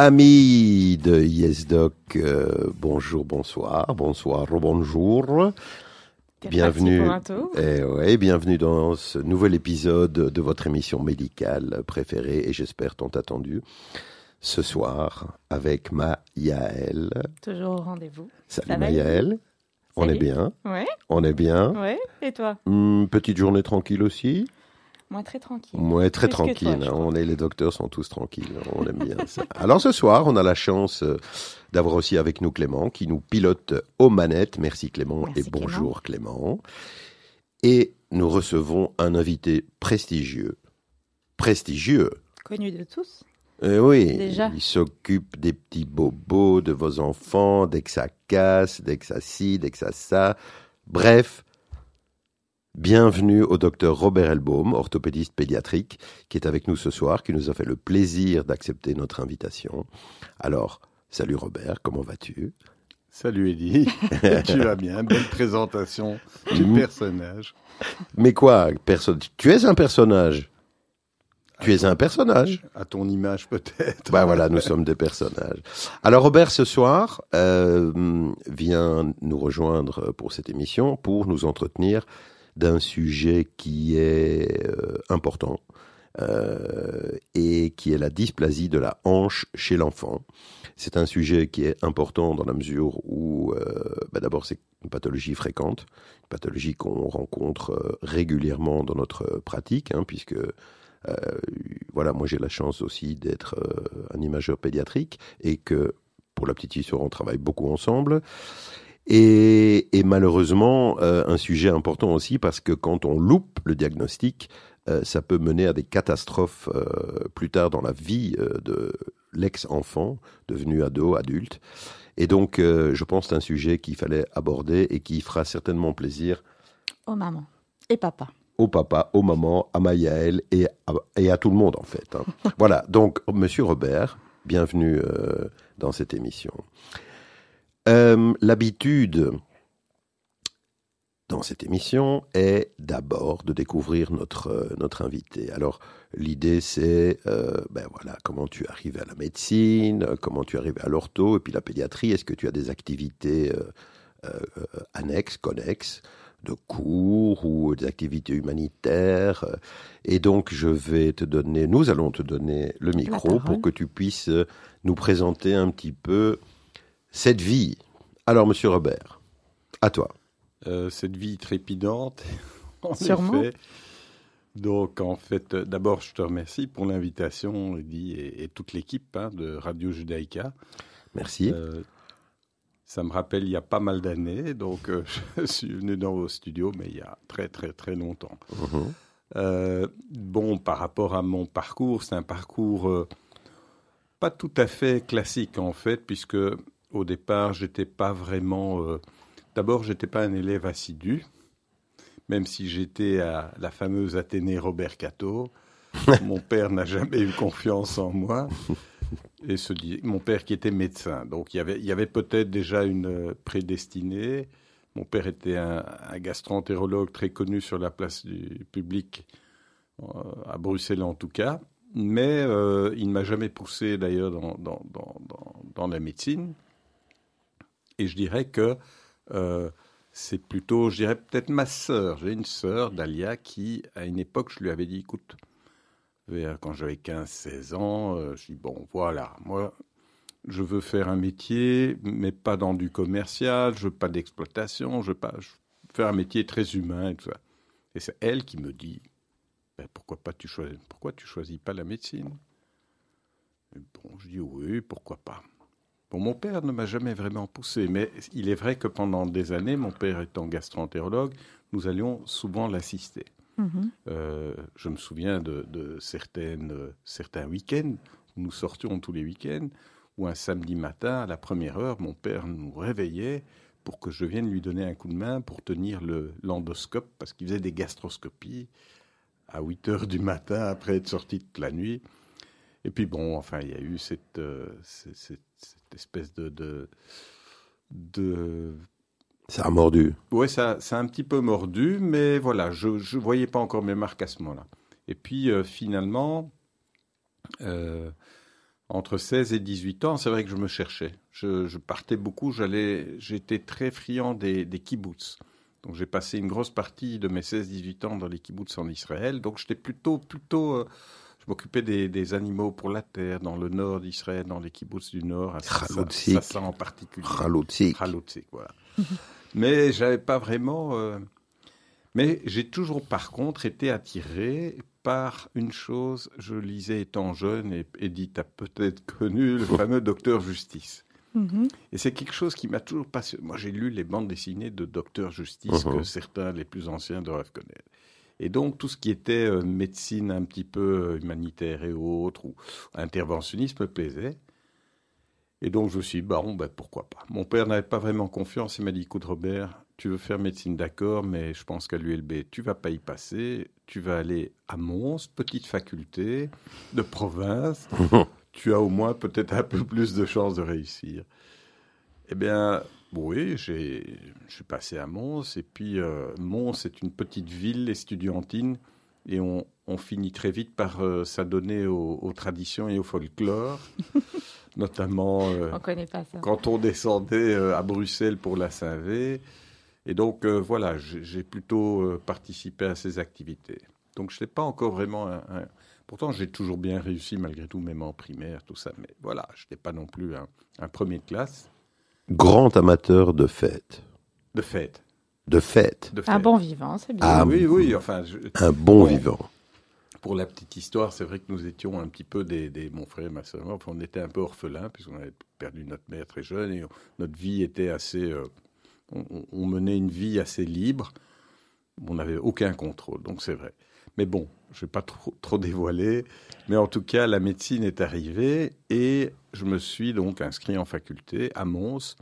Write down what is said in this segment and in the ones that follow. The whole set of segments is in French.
Amis de YesDoc, euh, bonjour, bonsoir, bonsoir, bonjour. Bienvenue, eh ouais, bienvenue dans ce nouvel épisode de votre émission médicale préférée et j'espère tant attendue. Ce soir avec ma Yael. Toujours au rendez-vous. Salut ma Yael. On est bien. Ouais. On est bien. Ouais. Et toi? Hmm, Petite journée tranquille aussi? Moi, très tranquille. Moi, très tranquille. on est, les docteurs sont tous tranquilles. On aime bien ça. Alors ce soir, on a la chance euh, d'avoir aussi avec nous Clément qui nous pilote aux manettes. Merci Clément et bonjour Clément. Et nous recevons un invité prestigieux. Prestigieux. Connu de tous. Euh, oui, Déjà. il s'occupe des petits bobos de vos enfants, dès que ça casse, dès que ça ci, dès que ça ça. Bref, Bienvenue au docteur Robert Elbaum, orthopédiste pédiatrique, qui est avec nous ce soir, qui nous a fait le plaisir d'accepter notre invitation. Alors, salut Robert, comment vas-tu? Salut Eddie, tu vas bien, belle présentation du mm. personnage. Mais quoi, tu es un personnage? Tu es un personnage? À ton image peut-être. Ben voilà, nous sommes des personnages. Alors Robert, ce soir, euh, vient nous rejoindre pour cette émission pour nous entretenir d'un sujet qui est euh, important euh, et qui est la dysplasie de la hanche chez l'enfant. C'est un sujet qui est important dans la mesure où, euh, bah d'abord, c'est une pathologie fréquente, une pathologie qu'on rencontre régulièrement dans notre pratique, hein, puisque voilà, moi j'ai la chance aussi d'être un imageur pédiatrique et que pour la petite histoire, on travaille beaucoup ensemble. Et, malheureusement, euh, un sujet important aussi parce que quand on loupe le diagnostic, euh, ça peut mener à des catastrophes euh, plus tard dans la vie de l'ex-enfant devenu ado, adulte. Et donc, je pense que c'est un sujet qu'il fallait aborder et qui fera certainement plaisir aux mamans et papa. Au papa, aux mamans, à Mayaël et à, et à tout le monde en fait. Hein. voilà, donc Monsieur Robert, bienvenue dans cette émission. Euh, l'habitude dans cette émission est d'abord de découvrir notre, euh, notre invité. Alors, l'idée, c'est, euh, ben voilà, comment tu arrives à la médecine, comment tu arrives à l'ortho, et puis la pédiatrie. Est-ce que tu as des activités annexes, connexes, de cours ou des activités humanitaires Et donc, je vais te donner, nous allons te donner le micro pour que tu puisses nous présenter un petit peu cette vie. Alors, monsieur Robert, à toi. Euh, cette vie trépidante, en Sûrement. effet. Donc, en fait, euh, d'abord, je te remercie pour l'invitation, Eddy, et, toute l'équipe hein, de Radio Judaïka. Merci. Euh, ça me rappelle il y a pas mal d'années, donc je suis venu dans vos studios, mais il y a très, très, très longtemps. Mhm. bon, par rapport à mon parcours, c'est un parcours pas tout à fait classique, en fait, puisque au départ, j'étais pas vraiment. Euh, d'abord, j'étais pas un élève assidu, même si j'étais à la fameuse Athénée Robert Cato. mon père n'a jamais eu confiance en moi. Et se dit, mon père qui était médecin, donc il y avait, il y avait peut-être déjà une prédestinée. Mon père était un, un gastroentérologue très connu sur la place du public, euh, à Bruxelles en tout cas, mais euh, il ne m'a jamais poussé d'ailleurs dans, dans, dans, dans, la médecine. Et je dirais que euh, c'est plutôt, je dirais peut-être ma sœur. J'ai une sœur, Dalia, qui, à une époque, je lui avais dit, écoute, quand j'avais 15-16 ans, euh, je dis, bon, voilà, moi, je veux faire un métier, mais pas dans du commercial, je veux pas d'exploitation, je veux pas faire un métier très humain et tout ça. Et c'est elle qui me dit, ben, pourquoi pas tu choisis, pourquoi tu choisis pas la médecine? Bon, je dis oui, pourquoi pas. Bon, mon père ne m'a jamais vraiment poussé, mais il est vrai que pendant des années, mon père étant gastroentérologue, nous allions souvent l'assister. Mhm. Euh, je me souviens de, certaines, certains week-ends, nous sortions tous les week-ends, où un samedi matin, à la première heure, mon père nous réveillait pour que je vienne lui donner un coup de main pour tenir l'endoscope, parce qu'il faisait des gastroscopies à 8 heures du matin après être sorti toute la nuit. Et puis bon, enfin, il y a eu cette, euh, cette, espèce de, de, Ça a mordu. Oui, ça, ça a un petit peu mordu, mais voilà, je ne voyais pas encore mes marques à ce moment-là. Et puis euh, finalement, euh, entre 16 et 18 ans, c'est vrai que je me cherchais. Je, partais beaucoup, j'allais, j'étais très friand des, des kibbutz. Donc j'ai passé une grosse partie de mes 16-18 ans dans les kibbutz en Israël. Donc j'étais plutôt, plutôt, euh, m'occupais des, animaux pour la terre dans le nord d'Israël, dans les kibbutz du nord, à Sassa en particulier. Khaloutzik. voilà. Mais j'avais pas vraiment. Euh, mais j'ai toujours, par contre, été attiré par une chose. Je lisais étant jeune, et Edith a peut-être connu le fameux Docteur Justice. Mhm. Et c'est quelque chose qui m'a toujours passionné. Moi, j'ai lu les bandes dessinées de Docteur Justice que mhm. certains, les plus anciens, doivent connaître. Et donc, tout ce qui était euh, médecine un petit peu euh, humanitaire et autres, ou interventionnisme, me plaisait. Et donc, je me suis dit, bon, ben, pourquoi pas. Mon père n'avait pas vraiment confiance. Il m'a dit, écoute, Robert, tu veux faire médecine, d'accord, mais je pense qu'à l'ULB, tu vas pas y passer. Tu vas aller à Mons, petite faculté de province. tu as au moins peut-être un peu plus de chances de réussir. Eh bien, oui, je suis passé à Mons, et puis euh, Mons est une petite ville estudiantine, et on, finit très vite par euh, s'adonner aux, traditions et au folklore, notamment euh, quand on descendait à Bruxelles pour la Saint-V. Et donc, voilà, j'ai plutôt participé à ces activités. Donc, je n'ai pas encore vraiment un, Pourtant, j'ai toujours bien réussi malgré tout, même en primaire, tout ça. Mais voilà, je n'étais pas non plus un, premier de classe. Grand amateur de fêtes. De fêtes. De fêtes. Un bon vivant, c'est bien. Ah, oui, oui, enfin. Un bon, vivant. Pour la petite histoire, c'est vrai que nous étions un petit peu des, mon frère et ma soeur, enfin, on était un peu orphelins puisqu'on avait perdu notre mère très jeune et notre vie était assez, euh, on, menait une vie assez libre. On n'avait aucun contrôle, donc c'est vrai. Mais bon, je ne vais pas trop, trop, dévoiler, mais en tout cas, la médecine est arrivée et je me suis donc inscrit en faculté à Mons.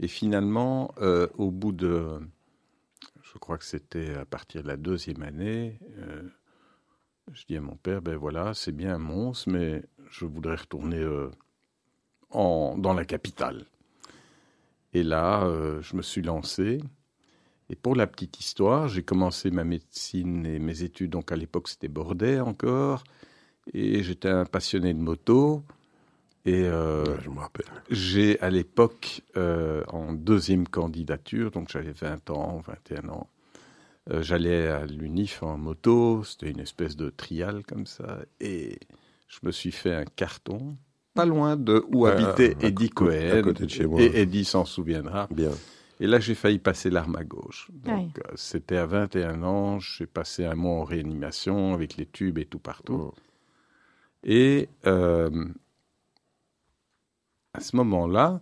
Et finalement, euh, au bout de, je crois que c'était à partir de la deuxième année, euh, je dis à mon père, ben voilà, c'est bien Mons, mais je voudrais retourner euh, en, dans la capitale. Et là, je me suis lancé. Et pour la petite histoire, j'ai commencé ma médecine et mes études, donc à l'époque c'était Bordet encore, et j'étais un passionné de moto. Et euh, je me rappelle. J'ai à l'époque, euh, en deuxième candidature, donc j'avais 20 ans, 21 ans, euh, j'allais à l'UNIF en moto, c'était une espèce de trial comme ça, et je me suis fait un carton, pas loin de où habitait Eddie Cohen, et Eddie s'en souviendra. Bien. Et là, j'ai failli passer l'arme à gauche. Donc, euh, c'était à 21 ans. J'ai passé un mois en réanimation avec les tubes et tout partout. Oh. Et euh, à ce moment-là,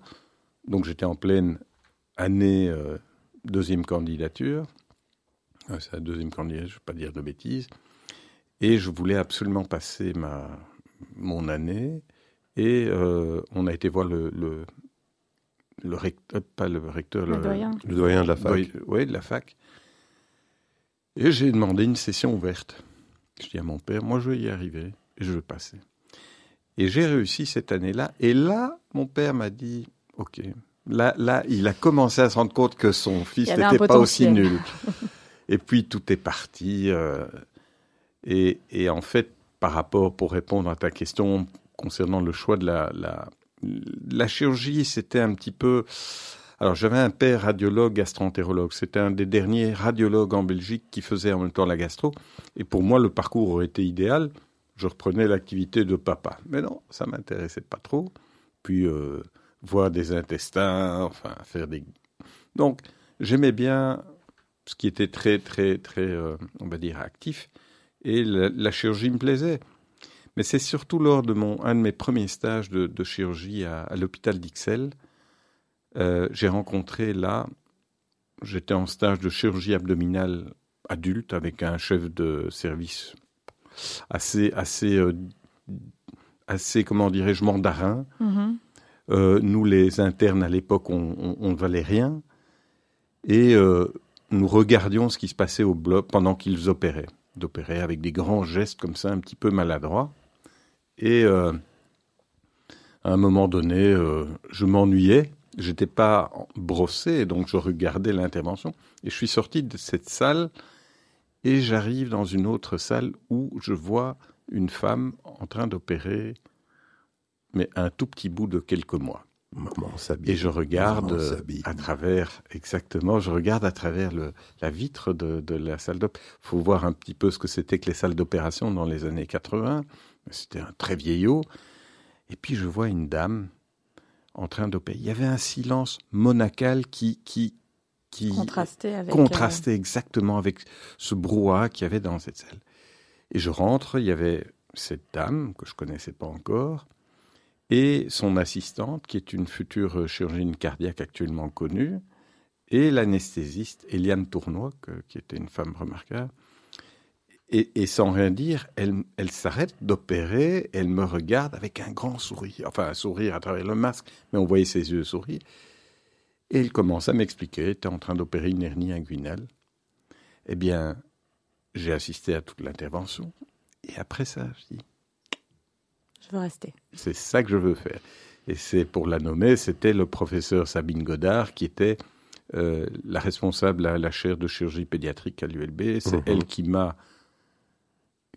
donc j'étais en pleine année euh, deuxième candidature. C'est la deuxième candidature, je ne vais pas dire de bêtises. Et je voulais absolument passer ma, mon année. Et on a été voir le, le recteur, pas le recteur, le, doyen. le doyen de la fac. Oui, de la fac. Et j'ai demandé une session ouverte. Je dis à mon père, moi je vais y arriver et je veux passer. Et j'ai réussi cette année-là. Et là, mon père m'a dit, OK. Là, là, il a commencé à se rendre compte que son fils n'était pas aussi nul. et puis tout est parti. Euh, et, et, en fait, par rapport, pour répondre à ta question concernant le choix de la, la, la chirurgie, c'était un petit peu... Alors j'avais un père radiologue gastroentérologue. C'était un des derniers radiologues en Belgique qui faisait en même temps la gastro. Et pour moi, le parcours aurait été idéal. Je reprenais l'activité de papa. Mais non, ça m'intéressait pas trop. Puis euh, voir des intestins, enfin faire des... Donc j'aimais bien ce qui était très, très, très, euh, on va dire, actif. Et la chirurgie me plaisait. Mais c'est surtout lors de mon, un de mes premiers stages de, chirurgie à, l'hôpital d'Ixelles. Euh, j'ai rencontré là, j'étais en stage de chirurgie abdominale adulte avec un chef de service assez, assez, euh, assez comment dirais-je, mandarin. Mm-hmm. Euh, nous, les internes à l'époque, on, ne valait rien. Et nous regardions ce qui se passait au bloc pendant qu'ils opéraient. D'opérer avec des grands gestes comme ça, un petit peu maladroits. Et euh, à un moment donné, euh, je m'ennuyais. J'étais pas brossé, donc je regardais l'intervention. Et je suis sorti de cette salle et j'arrive dans une autre salle où je vois une femme en train d'opérer mais un tout petit bout de quelques mois. Maman. Et je regarde Maman euh, à travers, exactement, je regarde à travers le, la vitre de, de la salle d'op. Il faut voir un petit peu ce que c'était que les salles d'opération dans les années 80. C'était un très vieillot. Et puis je vois une dame en train d'opérer. Il y avait un silence monacal qui, qui, qui Contrasté avec. euh, contrastait exactement avec ce brouhaha qu'il y avait dans cette salle. Et je rentre, il y avait cette dame que je connaissais pas encore et son assistante qui est une future chirurgienne cardiaque actuellement connue et l'anesthésiste Eliane Tournois que- qui était une femme remarquable. Et, et sans rien dire, elle, elle s'arrête d'opérer, elle me regarde avec un grand sourire, enfin un sourire à travers le masque, mais on voyait ses yeux sourire. Et elle commence à m'expliquer, tu es en train d'opérer une hernie inguinale. Eh bien, j'ai assisté à toute l'intervention. Et après ça, je dis, Je veux rester. c'est ça que je veux faire. Et c'est pour la nommer, c'était le professeur Sabine Godard qui était euh, la responsable à la chaire de chirurgie pédiatrique à l'ULB. C'est Mhm. elle qui m'a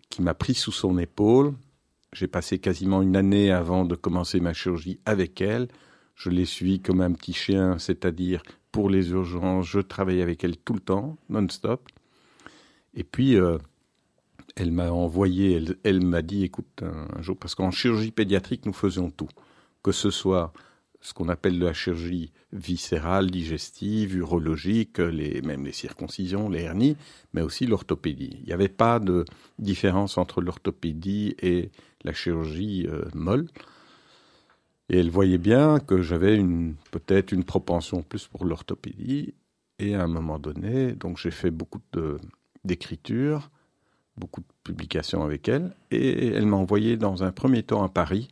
qui m'a pris sous son épaule. J'ai passé quasiment une année avant de commencer ma chirurgie avec elle. Je l'ai suivie comme un petit chien, c'est-à-dire pour les urgences, je travaillais avec elle tout le temps, non-stop. Et puis, euh, elle m'a envoyé, elle, m'a dit, écoute, un, jour, parce qu'en chirurgie pédiatrique, nous faisions tout. Que ce soit ce qu'on appelle de la chirurgie viscérale, digestive, urologique, les, même les circoncisions, les hernies, mais aussi l'orthopédie. Il n'y avait pas de différence entre l'orthopédie et la chirurgie euh, molle. Et elle voyait bien que j'avais une, peut-être une propension plus pour l'orthopédie. Et à un moment donné, donc j'ai fait beaucoup de, d'écriture, beaucoup de publications avec elle. Et elle m'a envoyé dans un premier temps à Paris,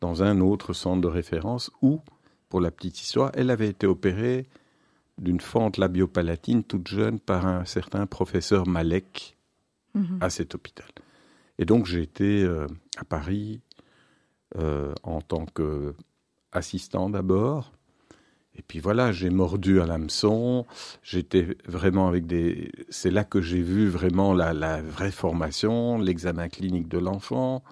dans un autre centre de référence où, pour la petite histoire, elle avait été opérée d'une fente labiopalatine toute jeune par un certain professeur Malek Mhm. à cet hôpital. Et donc j'ai été euh, à Paris euh, en tant qu'assistant d'abord. Et puis voilà, j'ai mordu à l'hameçon. J'étais vraiment avec des. C'est là que j'ai vu vraiment la, vraie formation, l'examen clinique de l'enfant.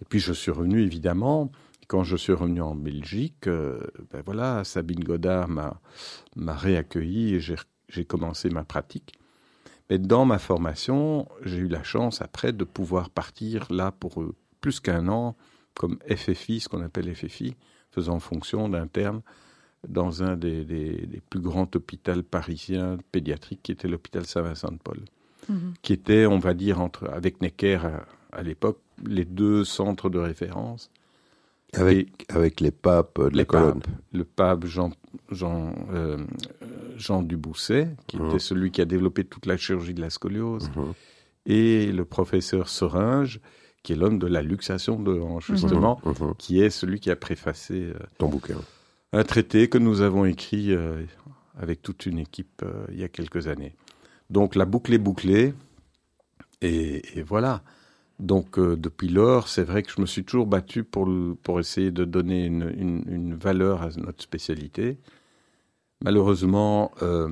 Et puis je suis revenu évidemment. Quand je suis revenu en Belgique, euh, ben voilà, Sabine Godard m'a réaccueilli et j'ai j'ai commencé ma pratique. Mais dans ma formation, j'ai eu la chance après de pouvoir partir là pour euh, plus qu'un an comme FFI, ce qu'on appelle FFI, faisant fonction d'interne dans un des, des- des plus grands hôpitaux parisiens pédiatriques qui était l'hôpital Saint-Vincent-de-Paul, Mhm. qui était, on va dire, entre, avec Necker à, à l'époque, les deux centres de référence. Avec, avec les papes de la Les colonne. papes, le pape Jean, Jean, euh, Jean Dubousset, qui Mhm. était celui qui a développé toute la chirurgie de la scoliose, Mhm. et le professeur Soringe, qui est l'homme de la luxation de hanche, justement, Mhm. qui est celui qui a préfacé euh, Ton bouquin. un traité que nous avons écrit euh, avec toute une équipe euh, il y a quelques années. Donc la boucle est bouclée, et, et voilà. Donc euh, depuis lors, c'est vrai que je me suis toujours battu pour, le- pour essayer de donner une, une- une valeur à notre spécialité. Malheureusement, euh,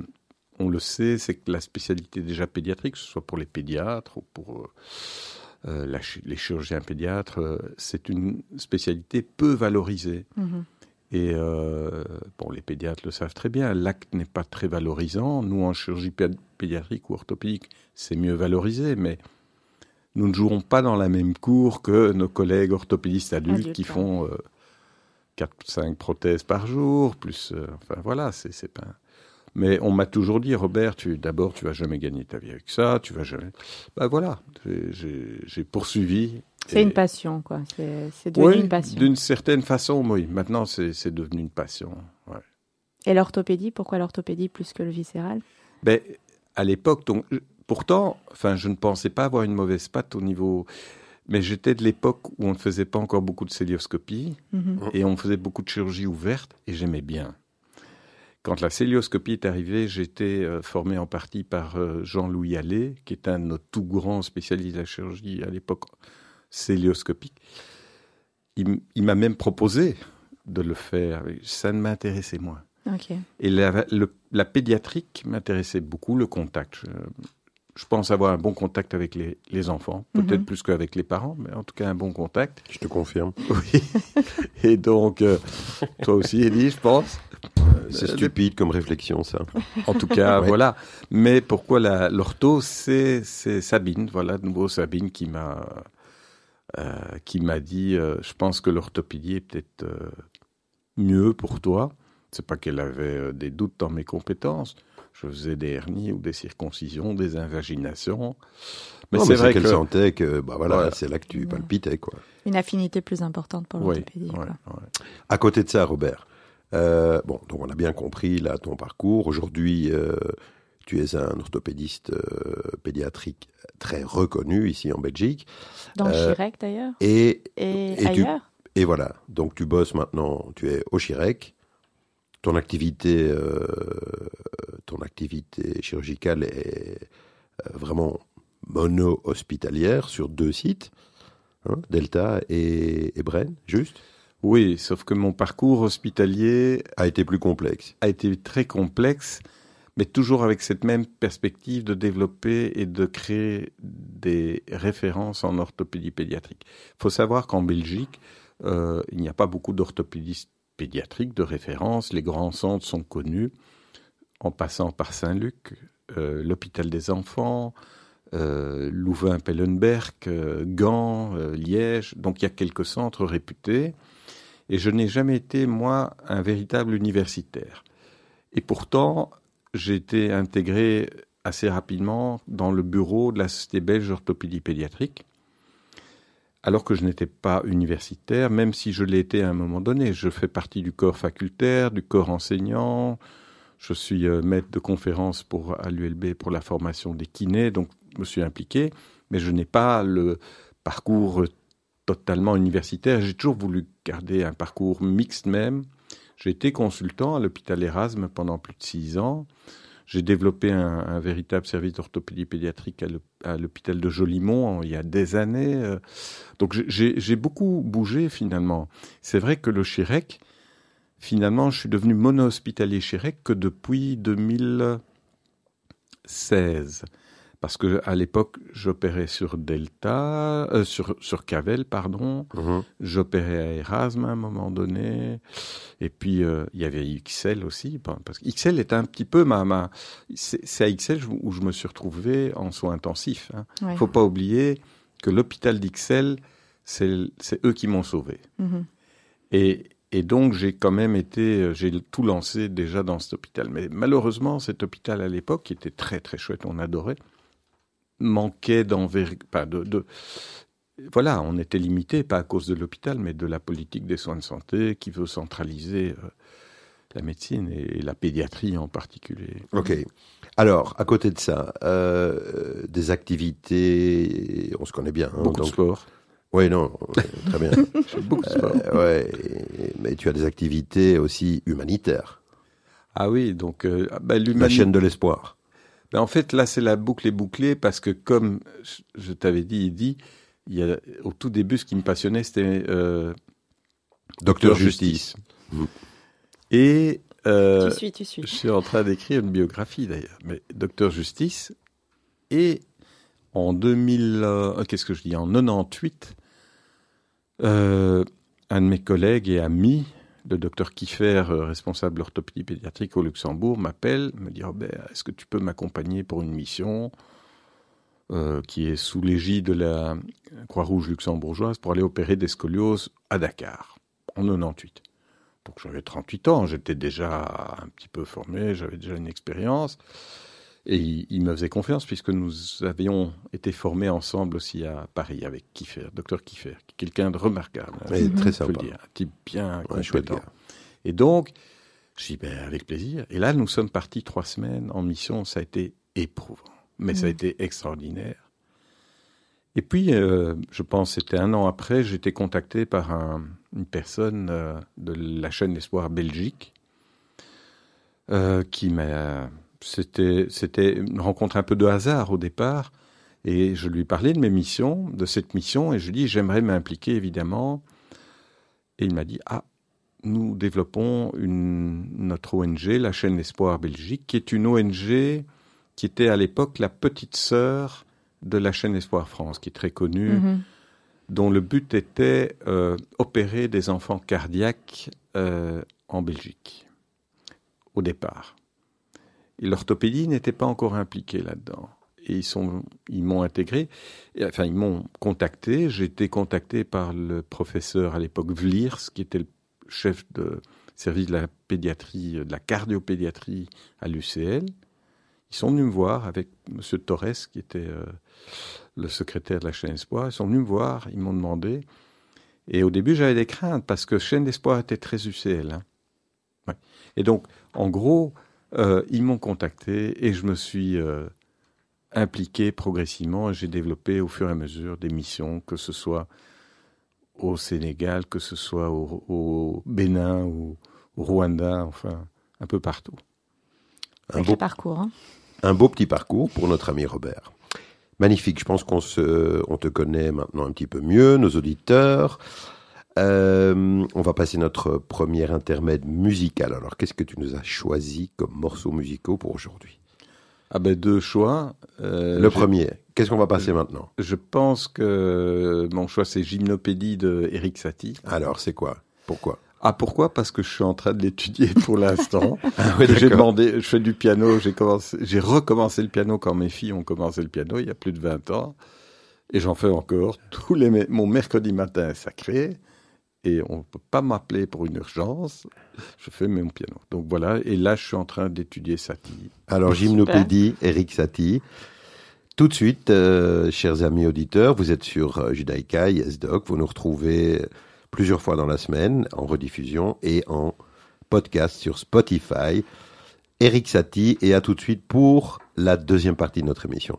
on le sait, c'est que la spécialité déjà pédiatrique, que ce soit pour les pédiatres ou pour la chi- les chirurgiens pédiatres, euh, c'est une spécialité peu valorisée. Mhm. Et euh, bon, les pédiatres le savent très bien, l'acte n'est pas très valorisant. Nous, en chirurgie pé- pédiatrique ou orthopédique, c'est mieux valorisé, mais nous ne jouons pas dans la même cour que nos collègues orthopédistes adultes Adultes, qui font 4-5 prothèses par jour, plus... euh, enfin voilà, c'est pas... Mais on m'a toujours dit, Robert, tu d'abord, tu vas jamais gagner ta vie avec ça, tu vas jamais... Ben voilà, j'ai- poursuivi. C'est et- une passion, quoi. C'est devenu oui, une passion. d'une certaine façon, oui. Maintenant, c'est devenu une passion. ouais. Et l'orthopédie, pourquoi l'orthopédie plus que le viscéral? Ben, à l'époque, donc, pourtant, enfin, je ne pensais pas avoir une mauvaise patte au niveau. Mais j'étais de l'époque où on ne faisait pas encore beaucoup de célioscopie Mhm. et on faisait beaucoup de chirurgie ouverte et j'aimais bien. Quand la célioscopie est arrivée, j'étais euh, formé en partie par euh, Jean-Louis Allais, qui est un de nos tout grands spécialistes de la chirurgie à l'époque célioscopique. Il, m'a même proposé de le faire. Ça ne m'intéressait moins. Ok. Et la, le- la pédiatrique m'intéressait beaucoup, le contact. Je- je pense avoir un bon contact avec les, les enfants, peut-être Mhm. plus qu'avec les parents, mais en tout cas un bon contact. Je te confirme. Oui. Et donc, euh, toi aussi, Eddie, je pense. C'est Euh, stupide comme réflexion, ça. En tout cas, Ouais. voilà. Mais pourquoi l'ortho C'est Sabine, voilà, de nouveau Sabine qui m'a euh, qui m'a dit, euh, je pense que l'orthopédie est peut-être euh, mieux pour toi. C'est pas qu'elle avait euh, des doutes dans mes compétences. Je faisais des hernies ou des circoncisions, des invaginations. Mais c'est vrai qu'elle que sentait que, bah voilà, Voilà. c'est là que tu palpitais, quoi. Une affinité plus importante pour Oui, l'orthopédie. ouais, quoi. ouais. À côté de ça, Robert, euh, bon, donc on a bien compris là ton parcours. Aujourd'hui, euh, tu es un orthopédiste euh, pédiatrique très reconnu ici en Belgique. Dans le Chirec d'ailleurs Et, et, et tu- ailleurs. et voilà, donc tu bosses maintenant, tu es au Chirec. Ton activité, ton activité chirurgicale est vraiment mono-hospitalière sur deux sites, hein, Delta et, et Bren, juste, Oui, sauf que mon parcours hospitalier a été plus complexe. a été très complexe, mais toujours avec cette même perspective de développer et de créer des références en orthopédie pédiatrique. Il faut savoir qu'en Belgique, euh, il n'y a pas beaucoup d'orthopédistes pédiatriques de référence. Les grands centres sont connus, en passant par Saint-Luc, euh, l'hôpital des enfants, euh, Louvain-Pellenberg, Gand, Liège. Donc il y a quelques centres réputés. Et je n'ai jamais été, moi, un véritable universitaire. Et pourtant, j'ai été intégré assez rapidement dans le bureau de la Société belge d'orthopédie pédiatrique, alors que je n'étais pas universitaire, même si je l'ai été à un moment donné. Je fais partie du corps facultaire, du corps enseignant. Je suis euh, maître de conférence pour, à l'ULB pour la formation des kinés, donc je me suis impliqué, mais je n'ai pas le parcours totalement universitaire. J'ai toujours voulu garder un parcours mixte même. J'ai été consultant à l'hôpital Erasme pendant plus de six ans. J'ai développé un, véritable service d'orthopédie pédiatrique à l'hôp- à l'hôpital de Jolimont il y a des années. euh. Donc j'ai beaucoup bougé finalement. C'est vrai que le Chirec, finalement, je suis devenu mono-hospitalier Chirec que depuis 2016. Parce que à l'époque, j'opérais sur Delta, euh, sur, sur Cavel, pardon. Mhm. J'opérais à Erasme à un moment donné. Et puis, euh, il y avait XL aussi. Parce que XL est un petit peu ma. ma c'est à XL où je me suis retrouvé en soins intensifs. Il Ouais. faut pas oublier que l'hôpital d'XL, c'est c'est eux qui m'ont sauvé. Mhm. Et, et donc, j'ai quand même été. euh, J'ai tout lancé déjà dans cet hôpital. Mais malheureusement, cet hôpital à l'époque, qui était très très chouette, on adorait, manquait d'enver- enfin, de, de, voilà, on était limité, pas à cause de l'hôpital, mais de la politique des soins de santé qui veut centraliser euh, la médecine et, et la pédiatrie en particulier. Ok. Alors, à côté de ça, euh, des activités, on se connaît bien. hein, Beaucoup de sport. Oui, non, euh, très bien. Beaucoup de sport. Euh, ouais, mais tu as des activités aussi humanitaires. Ah oui, donc ah bah, La chaîne de l'espoir. Ben, en fait, là, c'est la boucle est bouclée parce que, comme je, t'avais dit, il dit, il y a, au tout début, ce qui me passionnait, c'était euh, Docteur Docteur Justice. Justice. Et euh, tu suis, tu suis. je suis en train d'écrire une biographie d'ailleurs, mais Docteur Justice. Et en 2000, euh, qu'est-ce que je dis, en 98, euh, un de mes collègues et amis, le docteur Kiffer, euh, responsable orthopédie pédiatrique au Luxembourg, m'appelle, me dit Robert, est-ce que tu peux m'accompagner pour une mission euh, qui est sous l'égide de la Croix-Rouge luxembourgeoise pour aller opérer des scolioses à Dakar, en 98. Donc j'avais 38 ans, j'étais déjà un petit peu formé, j'avais déjà une expérience. Et il, il me faisait confiance puisque nous avions été formés ensemble aussi à Paris avec Kiffer, docteur Kiffer, quelqu'un de remarquable. hein, Et Mhm. très sympa. dire, un type bien Ouais, compétent. Et donc, je dis, ben, avec plaisir. Et là, nous sommes partis trois semaines en mission. Ça a été éprouvant, mais ça a été extraordinaire. Et puis, euh, je pense, c'était un an après, j'ai été contacté par un- une personne euh, de la chaîne Espoir Belgique euh, qui m'a. C'était, c'était une rencontre un peu de hasard au départ. Et je lui parlais de mes missions, de cette mission, et je lui dis j'aimerais m'impliquer évidemment. Et il m'a dit ah nous développons une, notre ONG, la chaîne Espoir Belgique, qui est une ONG qui était à l'époque la petite sœur de la chaîne Espoir France, qui est très connue, Mhm. dont le but était euh, opérer des enfants cardiaques euh, en Belgique, au départ. Et l'orthopédie n'était pas encore impliquée là-dedans. Et ils m'ont intégré, enfin ils m'ont contacté. J'ai été contacté par le professeur à l'époque Vliers, qui était le chef de service de la pédiatrie, de la cardiopédiatrie à l'UCL. Ils sont venus me voir avec Monsieur Torres, qui était euh, le secrétaire de la chaîne Espoir. Ils sont venus me voir, ils m'ont demandé. Et au début, j'avais des craintes parce que chaîne d'espoir était très UCL. hein. Et donc, en gros, euh, ils m'ont contacté et je me suis euh, impliqué progressivement j'ai développé au fur et à mesure des missions, que ce soit au Sénégal, que ce soit au, au Bénin ou au Rwanda, enfin, un peu partout. Un beau, parcours. hein. un beau petit parcours pour notre ami Robert. Magnifique, je pense qu'on se, on te connaît maintenant un petit peu mieux, nos auditeurs. Euh, on va passer notre premier intermède musical. Alors, qu'est-ce que tu nous as choisi comme morceaux musicaux pour aujourd'hui? Ah ben, deux choix. Euh, Le premier, qu'est-ce qu'on va passer maintenant? Je pense que mon choix, c'est Gymnopédie de Eric Satie. Alors, c'est quoi? Pourquoi? Ah, pourquoi? Parce que je suis en train de l'étudier pour l'instant. Ah oui, j'ai demandé, je fais du piano, j'ai commencé, j'ai recommencé le piano quand mes filles ont commencé le piano il y a plus de 20 ans. Et j'en fais encore tous les, mon mercredi matin est sacré. Et on ne peut pas m'appeler pour une urgence. Je fais mon piano. Donc voilà. Et là, je suis en train d'étudier Satie. Alors, Gymnopédie, Eric Satie. Tout de suite, euh, chers amis auditeurs, vous êtes sur euh, Judaïka, YesDoc. Vous nous retrouvez plusieurs fois dans la semaine en rediffusion et en podcast sur Spotify. Eric Satie, et à tout de suite pour la deuxième partie de notre émission.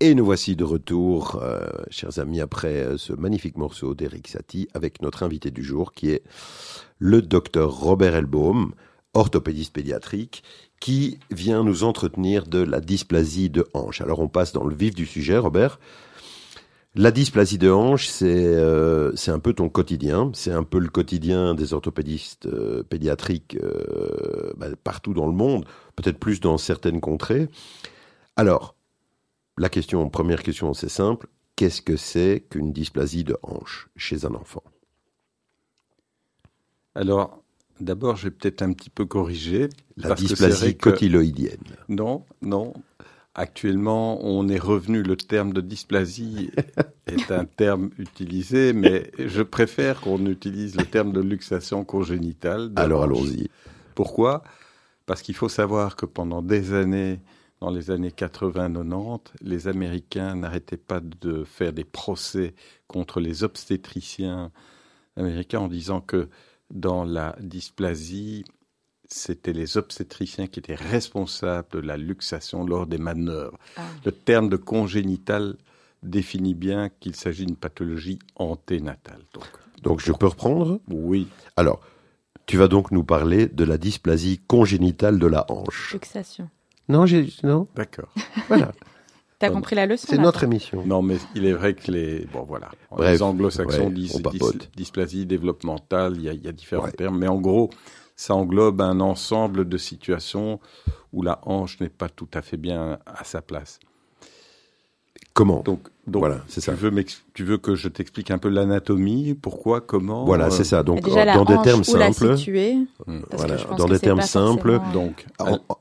Et nous voici de retour, euh, chers amis, après euh, ce magnifique morceau d'Eric Satie, avec notre invité du jour, qui est le docteur Robert Elbaum, orthopédiste pédiatrique, qui vient nous entretenir de la dysplasie de hanche. Alors on passe dans le vif du sujet, Robert. La dysplasie de hanche, c'est euh, un peu ton quotidien, c'est un peu le quotidien des orthopédistes pédiatriques bah, partout dans le monde, peut-être plus dans certaines contrées. Alors, la question, première question, c'est simple. Qu'est-ce que c'est qu'une dysplasie de hanche chez un enfant? Alors, d'abord, je vais peut-être un petit peu corriger. La dysplasie cotyloïdienne. Non, non. Actuellement, on est revenu, le terme de dysplasie est un terme utilisé, mais je préfère qu'on utilise le terme de luxation congénitale. Alors allons-y. Pourquoi? Parce qu'il faut savoir que pendant des années, dans les années 80-90, les Américains n'arrêtaient pas de faire des procès contre les obstétriciens américains en disant que dans la dysplasie, c'était les obstétriciens qui étaient responsables de la luxation lors des manœuvres. Ah. Le terme de congénital définit bien qu'il s'agit d'une pathologie anténatale. Donc, donc je peux reprendre? Oui. Alors, tu vas donc nous parler de la dysplasie congénitale de la hanche. Luxation. Non, j'ai non. D'accord. Voilà. T'as compris la leçon C'est notre émission. Non, mais il est vrai que les bon voilà, les anglo-saxons disent dysplasie développementale. Il y a, il y a différents termes, mais en gros, ça englobe un ensemble de situations où la hanche n'est pas tout à fait bien à sa place. Comment Donc, donc voilà, c'est ça. Tu veux, tu veux que je t'explique un peu l'anatomie, pourquoi, comment Voilà, euh, c'est ça. Donc, dans des termes simples. Hmm. voilà, dans des termes simples. Donc,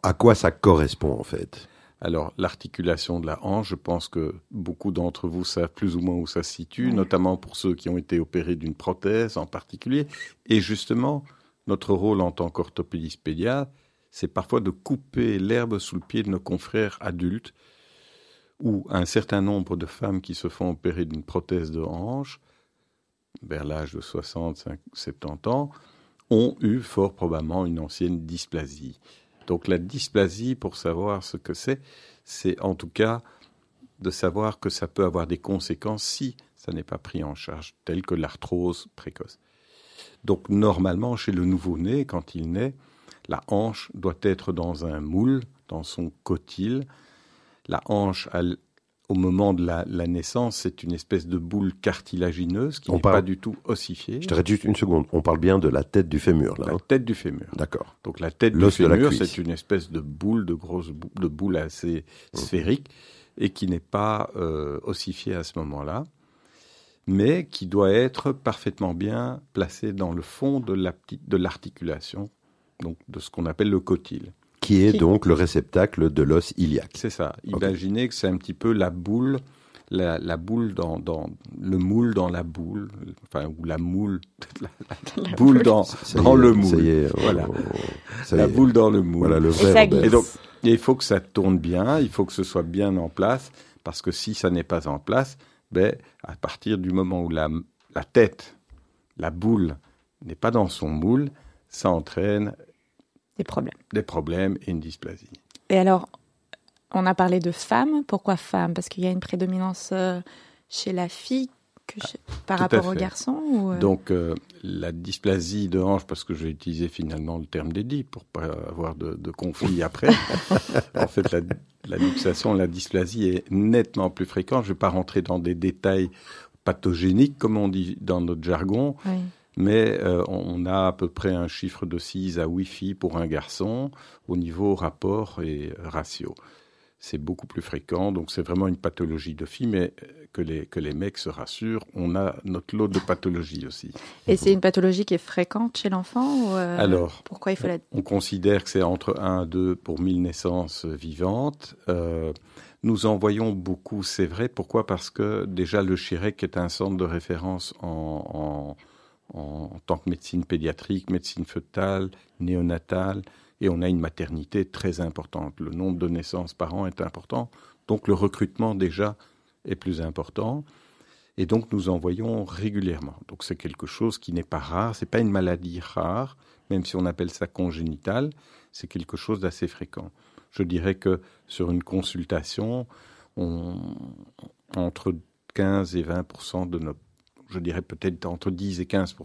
à, quoi ça correspond en fait? Alors, l'articulation de la hanche, je pense que beaucoup d'entre vous savent plus ou moins où ça se situe, notamment pour ceux qui ont été opérés d'une prothèse en particulier. Et justement, notre rôle en tant qu'orthopédiste pédiatre, c'est parfois de couper l'herbe sous le pied de nos confrères adultes où un certain nombre de femmes qui se font opérer d'une prothèse de hanche, vers l'âge de 60, 70 ans, ont eu fort probablement une ancienne dysplasie. Donc la dysplasie, pour savoir ce que c'est, c'est en tout cas de savoir que ça peut avoir des conséquences si ça n'est pas pris en charge, telles que l'arthrose précoce. Donc normalement, chez le nouveau-né, quand il naît, la hanche doit être dans un moule, dans son cotyle, la hanche, au moment de la, naissance, c'est une espèce de boule cartilagineuse qui n'est pas du tout ossifiée. Je t'arrête juste une seconde. On parle bien de la tête du fémur, là. La hein tête du fémur. D'accord. Donc la tête du fémur, c'est une espèce de boule, de grosse boule, de boule assez mmh. sphérique et qui n'est pas euh, ossifiée à ce moment-là, mais qui doit être parfaitement bien placée dans le fond de l'articulation, donc de ce qu'on appelle le cotyle qui est donc le réceptacle de l'os iliaque. C'est ça. Imaginez que c'est un petit peu la boule, la, boule dans, dans, le moule dans la boule, enfin ou la moule, la, boule dans, dans le moule. Ça y est, voilà. la boule dans le moule. Voilà le verre. Et donc il faut que ça tourne bien, il faut que ce soit bien en place, parce que si ça n'est pas en place, ben à partir du moment où la, la tête, la boule n'est pas dans son moule, ça entraîne des problèmes. Des problèmes et une dysplasie. Et alors, on a parlé de femmes. Pourquoi femmes? Parce qu'il y a une prédominance euh, chez la fille que par rapport au garçon euh? Donc, euh, la dysplasie de hanche, parce que j'ai utilisé finalement le terme dédié pour pas avoir de, conflit après. en fait, la, la luxation, la dysplasie est nettement plus fréquente. Je ne vais pas rentrer dans des détails pathogéniques, comme on dit dans notre jargon. Oui mais euh, on a à peu près un chiffre de 6 à 8 filles pour un garçon au niveau rapport et ratio. C'est beaucoup plus fréquent, donc c'est vraiment une pathologie de filles, mais euh, que les, que les mecs se rassurent, on a notre lot de pathologies aussi. Et c'est une pathologie qui est fréquente chez l'enfant euh, Alors, pourquoi il faut la... On considère que c'est entre 1 et 2 pour 1000 naissances vivantes. nous en voyons beaucoup, c'est vrai. Pourquoi? Parce que déjà le CHIREC est un centre de référence en en, tant que médecine pédiatrique, médecine fœtale, néonatale, et on a une maternité très importante. Le nombre de naissances par an est important, donc le recrutement déjà est plus important. Et donc nous en voyons régulièrement. Donc c'est quelque chose qui n'est pas rare, c'est pas une maladie rare, même si on appelle ça congénitale, c'est quelque chose d'assez fréquent. Je dirais que sur une consultation, entre 15 et 20% de nos, je dirais peut-être entre 10 et 15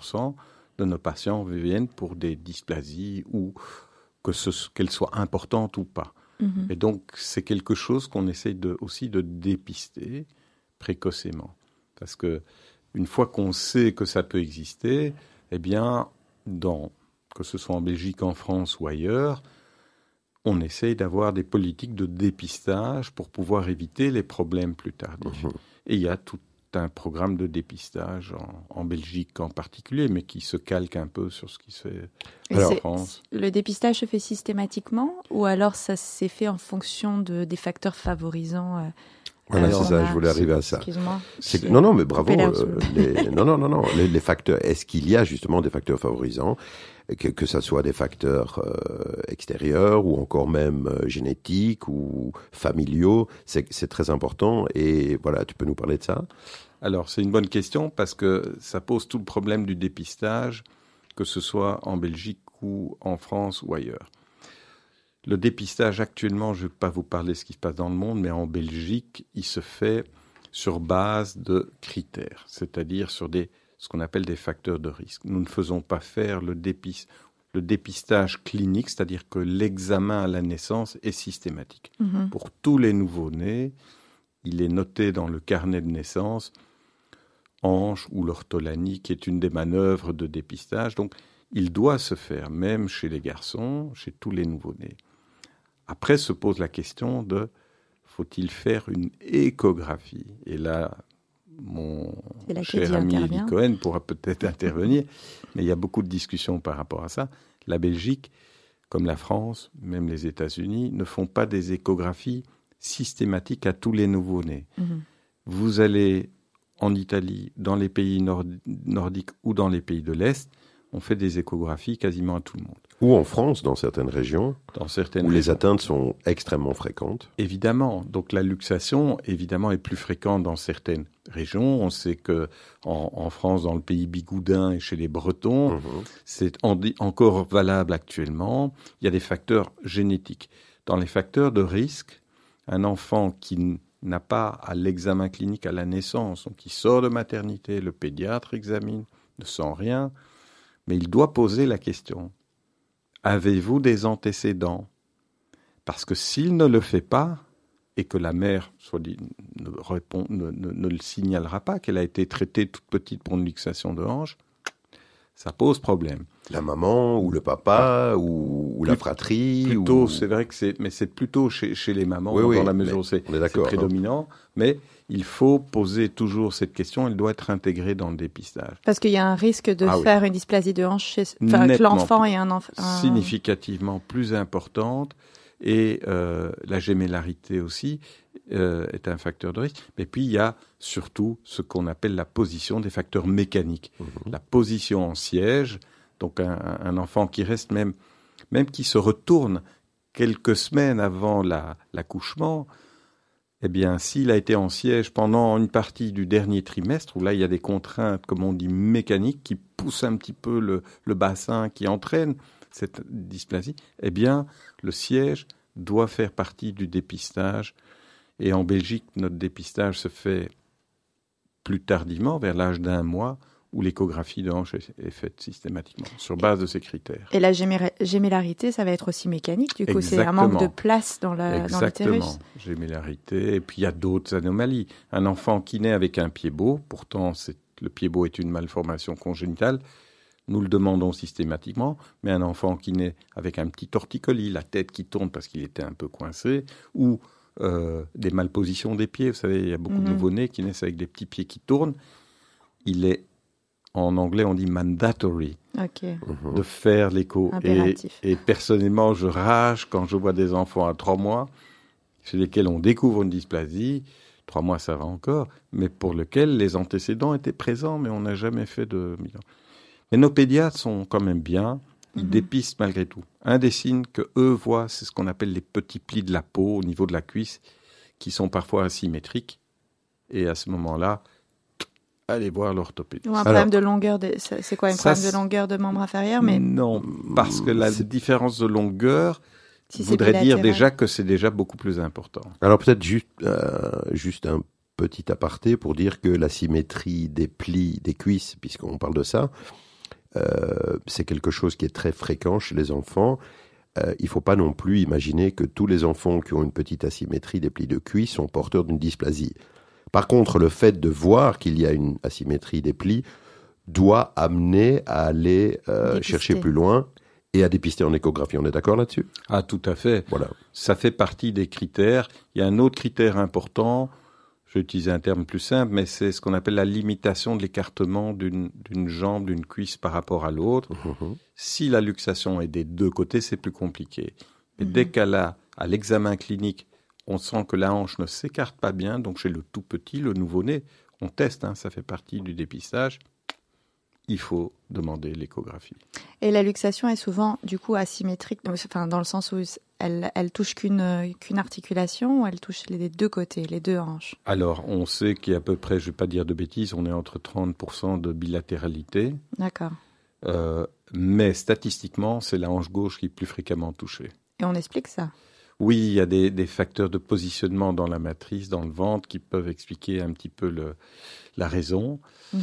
de nos patients viennent pour des dysplasies ou que ce, qu'elles soient importantes ou pas. Mhm. Et donc, c'est quelque chose qu'on essaye de, aussi de dépister précocement. Parce que une fois qu'on sait que ça peut exister, eh bien, dans, que ce soit en Belgique, en France ou ailleurs, on essaye d'avoir des politiques de dépistage pour pouvoir éviter les problèmes plus tardifs. Mhm. Et il y a tout un programme de dépistage en, Belgique en particulier, mais qui se calque un peu sur ce qui se fait en France. Le dépistage se fait systématiquement ou alors ça s'est fait en fonction de, des facteurs favorisants euh, voilà, c'est ça, je voulais arriver à ça. Non, non, mais bravo. Euh, les, non, non, non, non. Les, facteurs. Est-ce qu'il y a justement des facteurs favorisants, que, que ça soit des facteurs euh, extérieurs ou encore même euh, génétiques ou familiaux C'est très important. Et voilà, tu peux nous parler de ça? Alors, c'est une bonne question parce que ça pose tout le problème du dépistage, que ce soit en Belgique ou en France ou ailleurs. Le dépistage actuellement, je ne vais pas vous parler de ce qui se passe dans le monde, mais en Belgique, il se fait sur base de critères, c'est-à-dire sur des, ce qu'on appelle des facteurs de risque. Nous ne faisons pas faire le, le dépistage clinique, c'est-à-dire que l'examen à la naissance est systématique. Mhm. Pour tous les nouveau-nés, il est noté dans le carnet de naissance hanche ou l'ortholanie, qui est une des manœuvres de dépistage. Donc, il doit se faire, même chez les garçons, chez tous les nouveau-nés. Après se pose la question de faut-il faire une échographie? Et là, mon cher ami Elie Cohen pourra peut-être intervenir, mais il y a beaucoup de discussions par rapport à ça. La Belgique, comme la France, même les États-Unis, ne font pas des échographies systématiques à tous les nouveau-nés. Mhm. Vous allez en Italie, dans les pays nordiques ou dans les pays de l'Est, on fait des échographies quasiment à tout le monde. Ou en France, dans certaines régions, dans certaines où les atteintes sont extrêmement fréquentes. Évidemment, donc la luxation, évidemment, est plus fréquente dans certaines régions. On sait que en, France, dans le pays bigoudin et chez les Bretons, mhm. c'est encore valable actuellement. Il y a des facteurs génétiques. Dans les facteurs de risque, un enfant qui n'a pas à l'examen clinique à la naissance, donc qui sort de maternité, le pédiatre examine, ne sent rien, mais il doit poser la question Avez-vous des antécédents? Parce que s'il ne le fait pas, et que la mère soit dit, ne, répond, ne, ne, le signalera pas qu'elle a été traitée toute petite pour une luxation de hanche, ça pose problème. La maman ou le papa ou, la fratrie Plutôt, c'est vrai que c'est, mais c'est plutôt chez, chez les mamans dans la mesure où c'est, prédominant. Mais il faut poser toujours cette question. Elle doit être intégrée dans le dépistage. Parce qu'il y a un risque de ah faire une dysplasie de hanche chez, que l'enfant ait un enfant significativement plus importante et euh, la gémellarité aussi euh, est un facteur de risque. Mais puis il y a surtout ce qu'on appelle la position des facteurs mécaniques. Mhm. La position en siège, donc un, enfant qui reste même, même qui se retourne quelques semaines avant l'accouchement, eh bien, s'il a été en siège pendant une partie du dernier trimestre, où là il y a des contraintes, comme on dit, mécaniques, qui poussent un petit peu le, bassin, qui entraînent cette dysplasie, eh bien, le siège doit faire partie du dépistage. Et en Belgique, notre dépistage se fait plus tardivement, vers l'âge d'un mois, où l'échographie de hanche est, faite systématiquement, sur base de ces critères. Et la gémellarité, ça va être aussi mécanique, du coup, c'est un manque de place dans l'utérus. Exactement, gémellarité, et puis il y a d'autres anomalies. Un enfant qui naît avec un pied beau, pourtant le pied beau est une malformation congénitale, nous le demandons systématiquement, mais un enfant qui naît avec un petit torticolis, la tête qui tourne parce qu'il était un peu coincé, ou euh, des malpositions des pieds, vous savez, il y a beaucoup de mhm. nouveau-nés qui naissent avec des petits pieds qui tournent, il est, en anglais on dit mandatory, mhm. de faire l'écho. Et, et, personnellement, je rage quand je vois des enfants à trois mois chez lesquels on découvre une dysplasie, trois mois ça va encore, mais pour lesquels les antécédents étaient présents, mais on n'a jamais fait de mais nos pédiatres sont quand même bien. Ils mhm. dépistent malgré tout. Un des signes que eux voient, c'est ce qu'on appelle les petits plis de la peau au niveau de la cuisse, qui sont parfois asymétriques. Et à ce moment-là, allez voir l'orthopédiste. Ou un problème de longueur, c'est quoi un problème de longueur de membre inférieur mais... Non, parce que la différence de longueur, voudrait dire déjà que c'est déjà beaucoup plus important. Alors peut-être juste, juste un petit aparté pour dire que la symétrie des plis des cuisses, puisqu'on parle de ça, euh, c'est quelque chose qui est très fréquent chez les enfants. Euh, il ne faut pas non plus imaginer que tous les enfants qui ont une petite asymétrie des plis de cuisse sont porteurs d'une dysplasie. Par contre, le fait de voir qu'il y a une asymétrie des plis doit amener à aller euh, chercher plus loin et à dépister en échographie. On est d'accord là-dessus? Ah, tout à fait. Voilà. Ça fait partie des critères. Il y a un autre critère important, je vais utiliser un terme plus simple, mais c'est ce qu'on appelle la limitation de l'écartement d'une jambe, d'une cuisse par rapport à l'autre. Mhm. Si la luxation est des deux côtés, c'est plus compliqué. Mais dès qu'elle a, à l'examen clinique, on sent que la hanche ne s'écarte pas bien, donc chez le tout petit, le nouveau-né, on teste, hein, ça fait partie du dépistage, il faut demander l'échographie. Et la luxation est souvent du coup asymétrique, enfin, dans le sens où elle, elle touche qu'une qu'une articulation ou elle touche les deux côtés, les deux hanches? Alors, on sait qu'il y a à peu près, je ne vais pas dire de bêtises, on est entre 30% de bilatéralité. D'accord. Euh, mais statistiquement, c'est la hanche gauche qui est plus fréquemment touchée. Et on explique ça? Oui, il y a des, des, facteurs de positionnement dans la matrice, dans le ventre, qui peuvent expliquer un petit peu le, la raison. Mm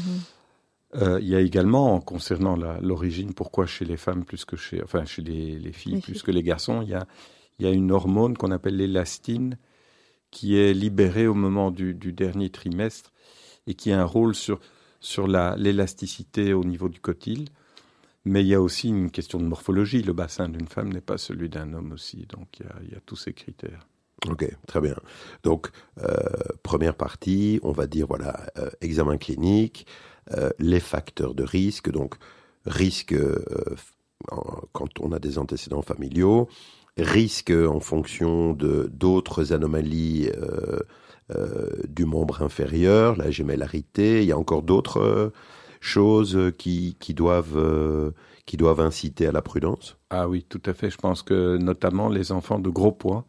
euh, il y a également, concernant l'origine, pourquoi chez les femmes plus que chez, enfin chez les, filles plus que les garçons, il y a, il y a une hormone qu'on appelle l'élastine qui est libérée au moment du, dernier trimestre et qui a un rôle sur, sur l'élasticité au niveau du cotyle. Mais il y a aussi une question de morphologie. Le bassin d'une femme n'est pas celui d'un homme aussi. Donc il y, a, tous ces critères. Ok, très bien. Donc, euh, première partie, on va dire, voilà, euh, examen clinique, euh, les facteurs de risque, donc risque quand on a des antécédents familiaux, risque en fonction de d'autres anomalies du membre inférieur, la gémellarité, il y a encore d'autres choses qui, qui doivent qui doivent inciter à la prudence Ah oui, tout à fait. Je pense que notamment les enfants de gros poids,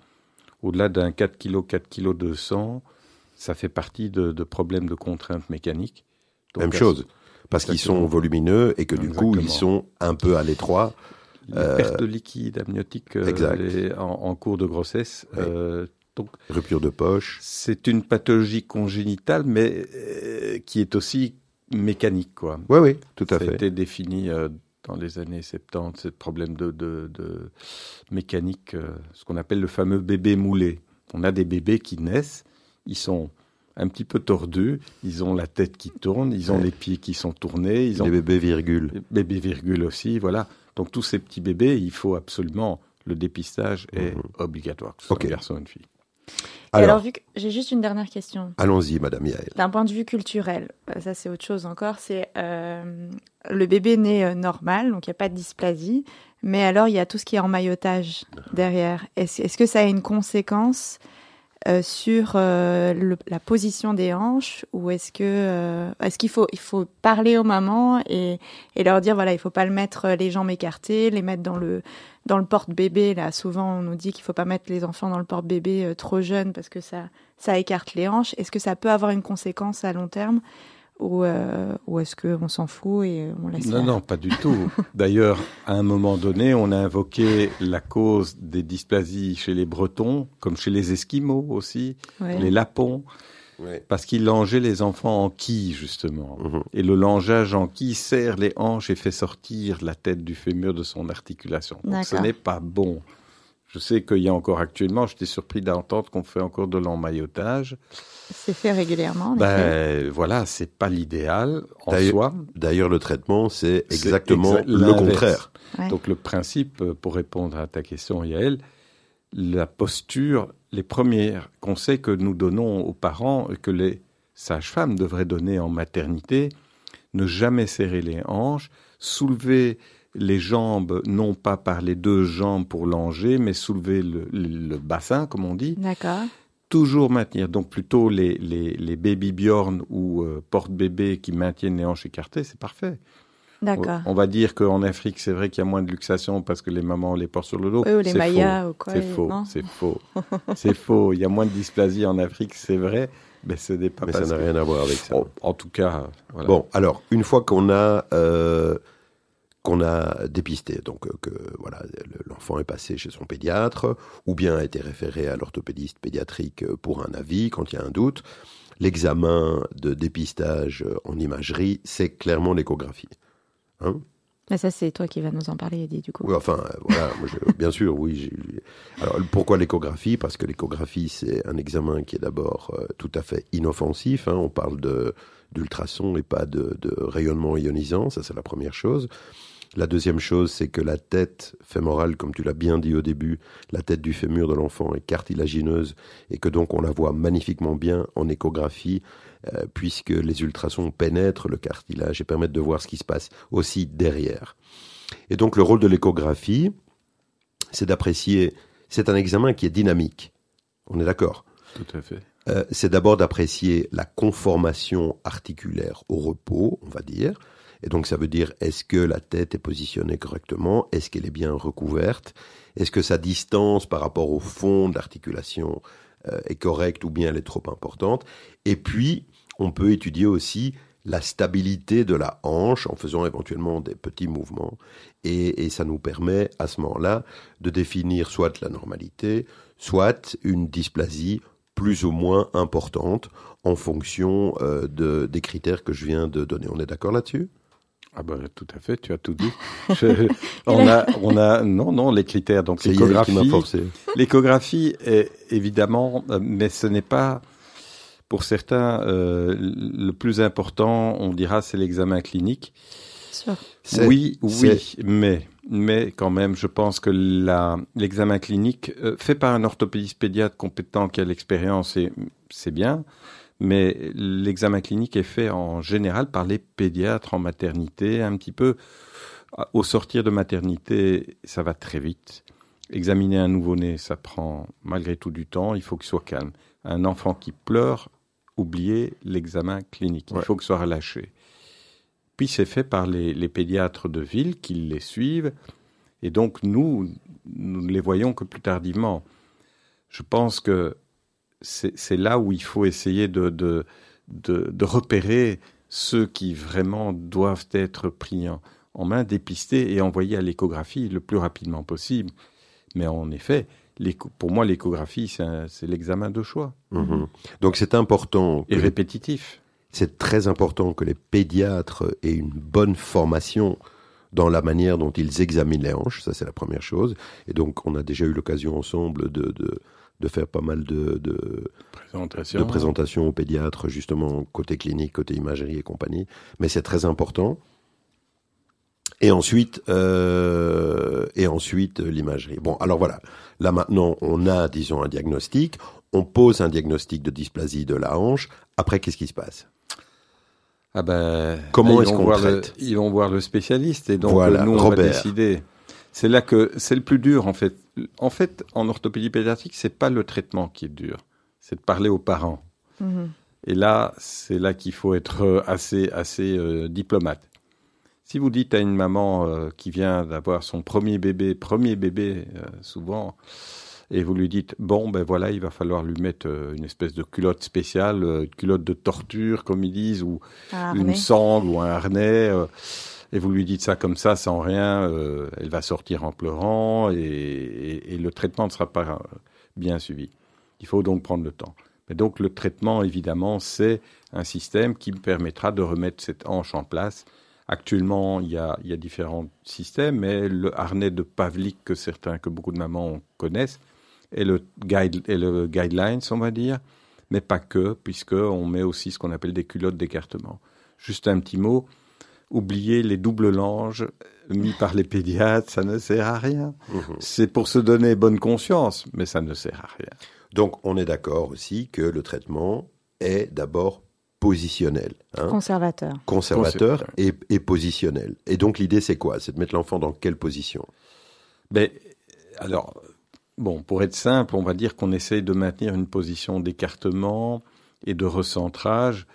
au-delà d'un 4 kg, 4 kg de sang, ça fait partie de, de problèmes de contraintes mécaniques. Même chose, parce qu'ils sont volumineux et que du coup ils sont un peu à l'étroit. Euh, perte de liquide amniotique euh, en, cours de grossesse. Euh, donc, Rupture de poche. C'est une pathologie congénitale, mais qui est aussi mécanique, quoi. Oui, oui, tout à fait. Ça a été défini dans les années 70, ce problème de, de, de mécanique, ce qu'on appelle le fameux bébé moulé. On a des bébés qui naissent, ils sont un petit peu tordus. Ils ont la tête qui tourne, ils ont les pieds qui sont tournés. Ils ont les bébés virgules. Bébés virgules aussi, voilà. Donc tous ces petits bébés, il faut absolument le dépistage est mhm. obligatoire, que ce soit un garçon ou une fille. Alors, vu que j'ai juste une dernière question. Allons-y, Madame Yael. D'un point de vue culturel, euh, ça c'est autre chose encore. C'est euh, le bébé né euh, normal, donc il n'y a pas de dysplasie, mais alors il y a tout ce qui est emmaillotage derrière. Est-ce que ça a une conséquence euh, sur euh, la position des hanches ou est-ce que euh, est-ce qu'il faut il faut parler aux mamans et, et leur dire voilà il faut pas le mettre les jambes écartées les mettre dans le dans le porte-bébé. Là souvent on nous dit qu'il faut pas mettre les enfants dans le porte-bébé trop jeune parce que ça ça écarte les hanches. Est-ce que ça peut avoir une conséquence à long terme? Ou, euh, ou est-ce qu'on s'en fout et on laisse Non, non, pas du tout. D'ailleurs, à un moment donné, on a invoqué la cause des dysplasies chez les Bretons, comme chez les Esquimaux aussi, les Lapons, parce qu'ils langeaient les enfants en quille, justement. Mhm. Et le langeage en quille serre les hanches et fait sortir la tête du fémur de son articulation. Donc ce n'est pas bon. Je sais qu'il y a encore actuellement, j'étais surpris d'entendre qu'on fait encore de l'emmaillotage. C'est fait régulièrement. Ben voilà, c'est pas l'idéal en soi. D'ailleurs, le traitement, c'est exactement le contraire. Donc le principe, euh, pour répondre à ta question, Yael, la posture, les premiers conseils que nous donnons aux parents, que les sages-femmes devraient donner en maternité, ne jamais serrer les hanches, soulever les jambes, non pas par les deux jambes pour langer, mais soulever le, bassin, comme on dit. D'accord. Toujours maintenir, donc plutôt les, les, baby bjorn ou euh, porte-bébé qui maintiennent les hanches écartées, c'est parfait. D'accord. On va dire qu'en Afrique, c'est vrai qu'il y a moins de luxation parce que les mamans les portent sur le dos. ou les mayas ou quoi. C'est faux, c'est faux. c'est faux. Il y a moins de dysplasie en Afrique, c'est vrai. Mais ce n'est pas Mais ça n'a rien à voir avec ça. en tout cas, voilà. Bon, alors, une fois qu'on a euh, qu'on a dépisté. Donc euh, que voilà, l'enfant est passé chez son pédiatre ou bien a été référé à l'orthopédiste pédiatrique pour un avis quand il y a un doute. L'examen de dépistage en imagerie, c'est clairement l'échographie. Hein? Mais ça, c'est toi qui vas nous en parler, Eddie, du coup. Oui, enfin, voilà, bien sûr, oui. Alors, pourquoi l'échographie? Parce que l'échographie, c'est un examen qui est d'abord euh, tout à fait inoffensif. Hein. On parle d'ultrasons et pas de, de, rayonnement ionisant, ça c'est la première chose. La deuxième chose, c'est que la tête fémorale, comme tu l'as bien dit au début, la tête du fémur de l'enfant est cartilagineuse et que donc on la voit magnifiquement bien en échographie euh, puisque les ultrasons pénètrent le cartilage et permettent de voir ce qui se passe aussi derrière. Et donc le rôle de l'échographie, c'est d'apprécier, c'est un examen qui est dynamique. On est d'accord? Tout à fait. Euh, c'est d'abord d'apprécier la conformation articulaire au repos, on va dire, et donc ça veut dire est-ce que la tête est positionnée correctement? Est-ce qu'elle est bien recouverte? Est-ce que sa distance par rapport au fond de l'articulation euh, est correcte ou bien elle est trop importante? Et puis, on peut étudier aussi la stabilité de la hanche en faisant éventuellement des petits mouvements. Et, et ça nous permet à ce moment-là de définir soit la normalité, soit une dysplasie plus ou moins importante en fonction euh, de, des critères que je viens de donner. On est d'accord là-dessus? Ah ben, tout à fait, tu as tout dit. on a, on a, non, non, les critères. Donc l'échographie, l'échographie est évidemment, euh, mais ce n'est pas, pour certains, euh, le plus important. On dira, c'est l'examen clinique. Oui, oui, mais, mais quand même, je pense que l'examen clinique euh, fait par un orthopédiste pédiatre compétent qui a l'expérience, c'est bien mais l'examen clinique est fait en général par les pédiatres en maternité, un petit peu au sortir de maternité, ça va très vite. Examiner un nouveau-né, ça prend malgré tout du temps, il faut qu'il soit calme. Un enfant qui pleure, oubliez l'examen clinique, il faut qu'il soit relâché. Puis c'est fait par les, les, pédiatres de ville qui les suivent, et donc nous, nous ne les voyons que plus tardivement. Je pense que c'est là où il faut essayer de, de, de, repérer ceux qui vraiment doivent être pris en, main, dépistés et envoyés à l'échographie le plus rapidement possible. Mais en effet, pour moi, l'échographie, c'est l'examen de choix. Mhm. Donc c'est important. Et répétitif. C'est très important que les pédiatres aient une bonne formation dans la manière dont ils examinent les hanches, ça c'est la première chose. Et donc on a déjà eu l'occasion ensemble de, de, de faire pas mal de, de, Présentation. présentations aux pédiatres, justement, côté clinique, côté imagerie et compagnie. Mais c'est très important. Et ensuite, euh, et ensuite l'imagerie. Bon, alors voilà. Là maintenant, on a, disons, un diagnostic. On pose un diagnostic de dysplasie de la hanche. Après, qu'est-ce qui se passe? Ah ben, Comment est-ce qu'on traite? Ils vont voir le spécialiste et donc nous on va décider. C'est là que c'est le plus dur en fait. En fait, en orthopédie pédiatrique, c'est pas le traitement qui est dur, c'est de parler aux parents. Mhm. Et là, c'est là qu'il faut être euh, assez assez euh, diplomate. Si vous dites à une maman euh, qui vient d'avoir son premier bébé, premier bébé souvent, et vous lui dites bon ben voilà, il va falloir lui mettre une espèce de culotte spéciale, une culotte de torture comme ils disent, ou une sangle ou un harnais et vous lui dites ça comme ça, sans rien, euh, elle va sortir en pleurant et, le traitement ne sera pas bien suivi. Il faut donc prendre le temps. Mais donc le traitement, évidemment, c'est un système qui me permettra de remettre cette hanche en place. Actuellement, il y a, il y a différents systèmes, mais le harnais de Pavlik que certains, que beaucoup de mamans connaissent, est le, guide, est le guidelines, on va dire, mais pas que, puisqu'on met aussi ce qu'on appelle des culottes d'écartement. Juste un petit mot, oublier les doubles langes mis par les pédiatres, ça ne sert à rien. Mhm. C'est pour se donner bonne conscience, mais ça ne sert à rien. Donc on est d'accord aussi que le traitement est d'abord positionnel. Hein. Conservateur. Conservateur et, positionnel. Et donc l'idée c'est quoi? C'est de mettre l'enfant dans quelle position? Ben, Alors, bon, pour être simple, on va dire qu'on essaye de maintenir une position d'écartement et de recentrage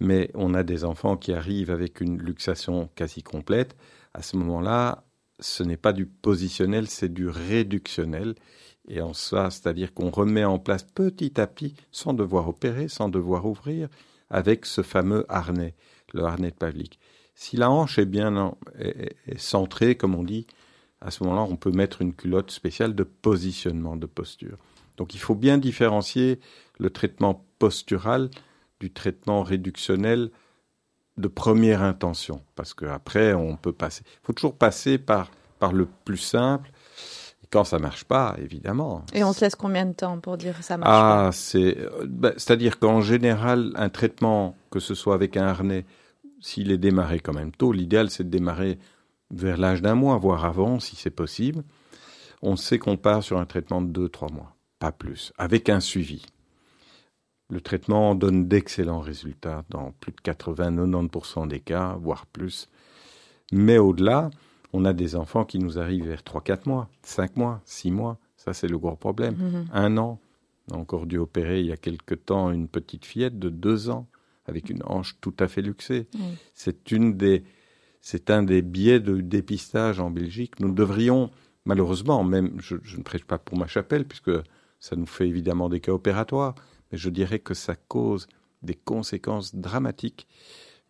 mais on a des enfants qui arrivent avec une luxation quasi complète. À ce moment-là, ce n'est pas du positionnel, c'est du réductionnel. Et en ça, c'est-à-dire qu'on remet en place petit à petit, sans devoir opérer, sans devoir ouvrir, avec ce fameux harnais, le harnais de Pavlik. Si la hanche est bien centrée, comme on dit, à ce moment-là, on peut mettre une culotte spéciale de positionnement de posture. Donc il faut bien différencier le traitement postural du traitement réductionnel de première intention, parce qu'après, on peut passer. Il faut toujours passer par, par le plus simple. Quand ça marche pas, évidemment. Et on se laisse combien de temps pour dire ça marche ah, pas c'est, bah, c'est-à-dire qu'en général, un traitement, que ce soit avec un harnais, s'il est démarré quand même tôt, l'idéal c'est de démarrer vers l'âge d'un mois, voire avant, si c'est possible. On sait qu'on part sur un traitement de 2-3 mois, pas plus, avec un suivi. Le traitement donne d'excellents résultats dans plus de 80-90% des cas, voire plus. Mais au-delà, on a des enfants qui nous arrivent vers 3-4 mois, 5 mois, 6 mois. Ça, c'est le gros problème. Mm-hmm. Un an. On a encore dû opérer il y a quelque temps une petite fillette de 2 ans avec une hanche tout à fait luxée. C'est une des, c'est un des biais de dépistage en Belgique. Nous devrions, malheureusement, même, je, je, ne prêche pas pour ma chapelle, puisque ça nous fait évidemment des cas opératoires, mais je dirais que ça cause des conséquences dramatiques.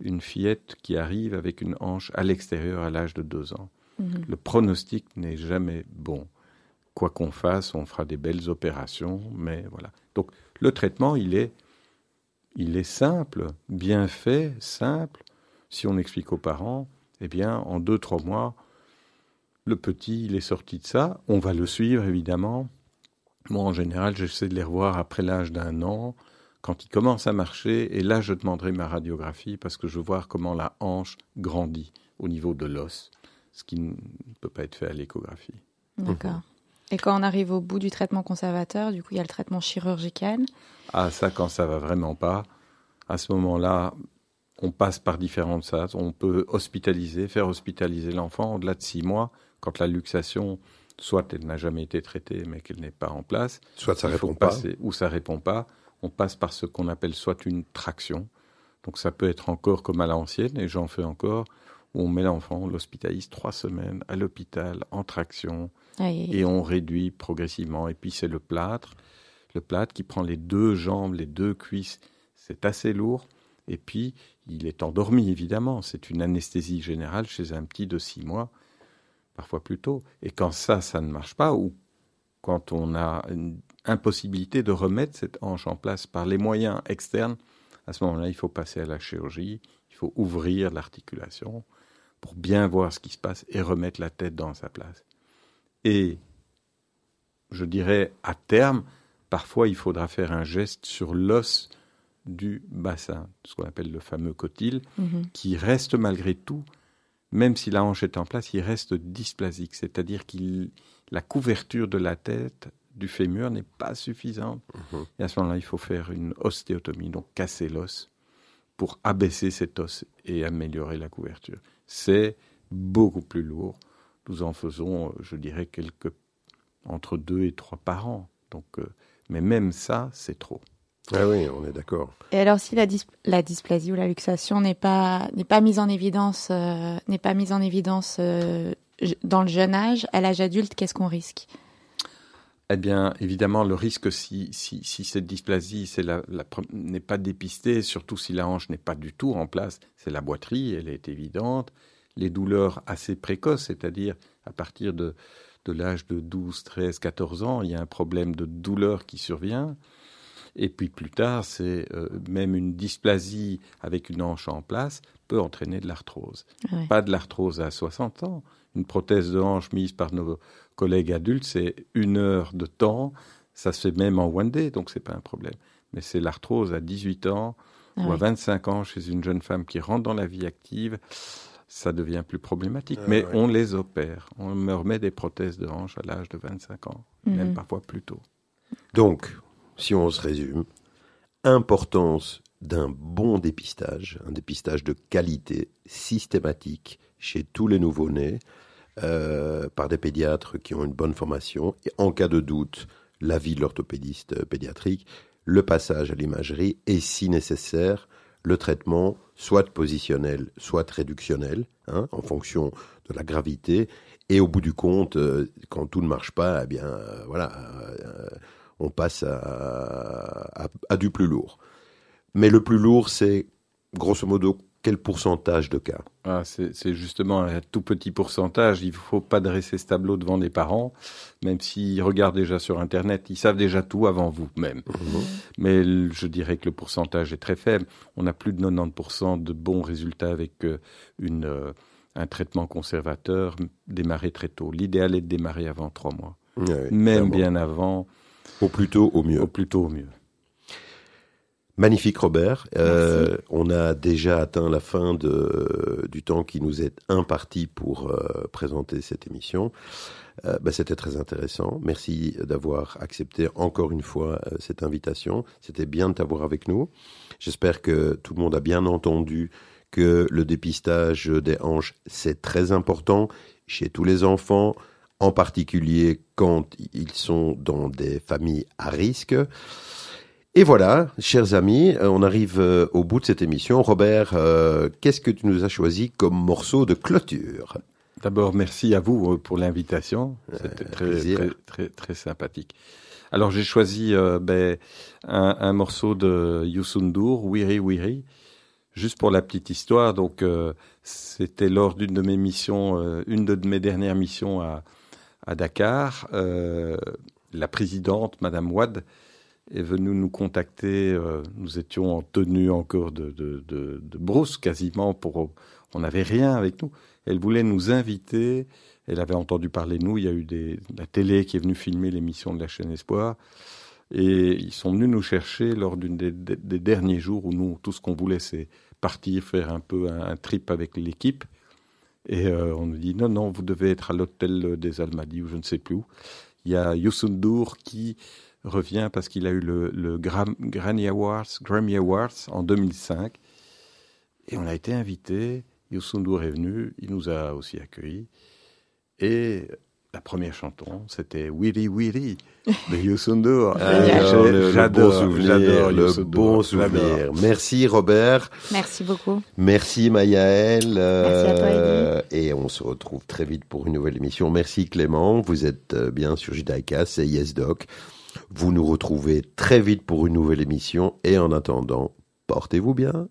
Une fillette qui arrive avec une hanche à l'extérieur à l'âge de deux ans. Mhm. Le pronostic n'est jamais bon. Quoi qu'on fasse, on fera des belles opérations, mais voilà. Donc le traitement, il est, il est simple, bien fait, simple. Si on explique aux parents, eh bien, en deux, trois mois, le petit, il est sorti de ça. On va le suivre, évidemment. Moi, en général, j'essaie de les revoir après l'âge d'un an, quand ils commencent à marcher, et là, je demanderai ma radiographie parce que je veux voir comment la hanche grandit au niveau de l'os, ce qui ne peut pas être fait à l'échographie. D'accord. Et quand on arrive au bout du traitement conservateur, du coup, il y a le traitement chirurgical. Ah, ça, quand ça va vraiment pas, à ce moment-là, on passe par différentes phases. On peut hospitaliser, faire hospitaliser l'enfant au-delà de six mois, quand la luxation soit elle n'a jamais été traitée mais qu'elle n'est pas en place, soit ça répond pas, ou ça répond pas, on passe par ce qu'on appelle soit une traction, donc ça peut être encore comme à l'ancienne et j'en fais encore, où on met l'enfant, on l'hospitalise trois semaines à l'hôpital en traction et on réduit progressivement. Et puis c'est le plâtre, le plâtre qui prend les deux jambes, les deux cuisses, c'est assez lourd. Et puis il est endormi évidemment, c'est une anesthésie générale chez un petit de six mois parfois plus tôt. Et quand ça, ça ne marche pas, ou quand on a une impossibilité de remettre cette hanche en place par les moyens externes, à ce moment-là, il faut passer à la chirurgie, il faut ouvrir l'articulation pour bien voir ce qui se passe et remettre la tête dans sa place. Et je dirais à terme, parfois il faudra faire un geste sur l'os du bassin, ce qu'on appelle le fameux cotyle, mhm. qui reste malgré tout même si la hanche est en place, il reste dysplasique, c'est-à-dire que la couverture de la tête du fémur n'est pas suffisante. Mhm. Et à ce moment-là, il faut faire une ostéotomie, donc casser l'os pour abaisser cet os et améliorer la couverture. C'est beaucoup plus lourd. Nous en faisons, je dirais, quelques entre deux et trois par an. Donc, euh, mais même ça, c'est trop. Ah oui, on est d'accord. Et alors, si la, la, dysplasie ou la luxation n'est pas n'est pas mise en évidence, euh, n'est pas mise en évidence euh, dans le jeune âge, à l'âge adulte, qu'est-ce qu'on risque? Eh bien, évidemment, le risque si si, si cette dysplasie n'est pas dépistée, surtout si la hanche n'est pas du tout en place, c'est la boiterie, elle est évidente. Les douleurs assez précoces, c'est-à-dire à partir de de l'âge de 12, 13, 14 ans, il y a un problème de douleur qui survient. Et puis plus tard, c'est euh, même une dysplasie avec une hanche en place peut entraîner de l'arthrose. Pas de l'arthrose à 60 ans. Une prothèse de hanche mise par nos collègues adultes, c'est une heure de temps. Ça se fait même en one day, donc c'est pas un problème. Mais c'est l'arthrose à 18 ans ah ou à 25 ans chez une jeune femme qui rentre dans la vie active ça devient plus problématique. Ah Mais on les opère. On me remet des prothèses de hanche à l'âge de 25 ans, même mhm. parfois plus tôt. Donc, si on se résume, importance d'un bon dépistage, un dépistage de qualité, systématique, chez tous les nouveau-nés, euh, par des pédiatres qui ont une bonne formation, et en cas de doute, l'avis de l'orthopédiste pédiatrique, le passage à l'imagerie, et si nécessaire, le traitement soit positionnel, soit réductionnel, hein, en fonction de la gravité, et au bout du compte, euh, quand tout ne marche pas, eh bien, euh, voilà, on passe à, du plus lourd. Mais le plus lourd, c'est grosso modo quel pourcentage de cas? Ah, C'est justement un tout petit pourcentage. Il ne faut pas dresser ce tableau devant des parents, même s'ils regardent déjà sur Internet. Ils savent déjà tout avant vous même. Mhm. Mais je dirais que le pourcentage est très faible. On a plus de 90% de bons résultats avec euh, une, euh, un traitement conservateur démarré très tôt. L'idéal est de démarrer avant trois mois. même bien avant. Au plus tôt, au mieux. Au plus tôt, au mieux. Magnifique Robert. Euh, on a déjà atteint la fin de, du temps qui nous est imparti pour euh, présenter cette émission. Euh, bah, C'était très intéressant. Merci d'avoir accepté encore une fois euh, cette invitation. C'était bien de t'avoir avec nous. J'espère que tout le monde a bien entendu que le dépistage des hanches, c'est très important chez tous les enfants, en particulier quand ils sont dans des familles à risque. Et voilà, chers amis, euh, on arrive euh, au bout de cette émission. Robert, euh, qu'est-ce que tu nous as choisi comme morceau de clôture? D'abord, merci à vous pour l'invitation. C'était très, très, très, sympathique. Alors, j'ai choisi ben, un, morceau de Youssoundour, Wiri Wiri, juste pour la petite histoire. Donc, c'était lors d'une de mes missions, une de mes dernières missions à, à Dakar. la présidente, Madame Wad, est venu nous contacter. Euh, nous étions en tenue encore de, de, de, brousse quasiment. Pour, on n'avait rien avec nous. Elle voulait nous inviter. Elle avait entendu parler de nous. Il y a eu des, la télé qui est venue filmer l'émission de la chaîne Espoir. Et ils sont venus nous chercher lors d'une des, derniers jours où nous, tout ce qu'on voulait, c'est partir faire un peu un, trip avec l'équipe. Et euh, on nous dit non, non, vous devez être à l'hôtel des Almadies ou je ne sais plus où. Il y a Youssoundour qui revient parce qu'il a eu le, Grammy Awards, Grammy Awards en 2005. Et on a été invité. Youssoundour est venu, il nous a aussi accueillis. Et la première chanson, c'était Willy Willy de Youssoundour. j'adore, j'adore le bon souvenir. Merci Robert. Merci beaucoup. Merci Mayaël. Merci à toi euh, Et on se retrouve très vite pour une nouvelle émission. Merci Clément. Vous êtes euh, bien sur Judaïka, c'est YesDoc. Vous nous retrouvez très vite pour une nouvelle émission et en attendant, portez-vous bien.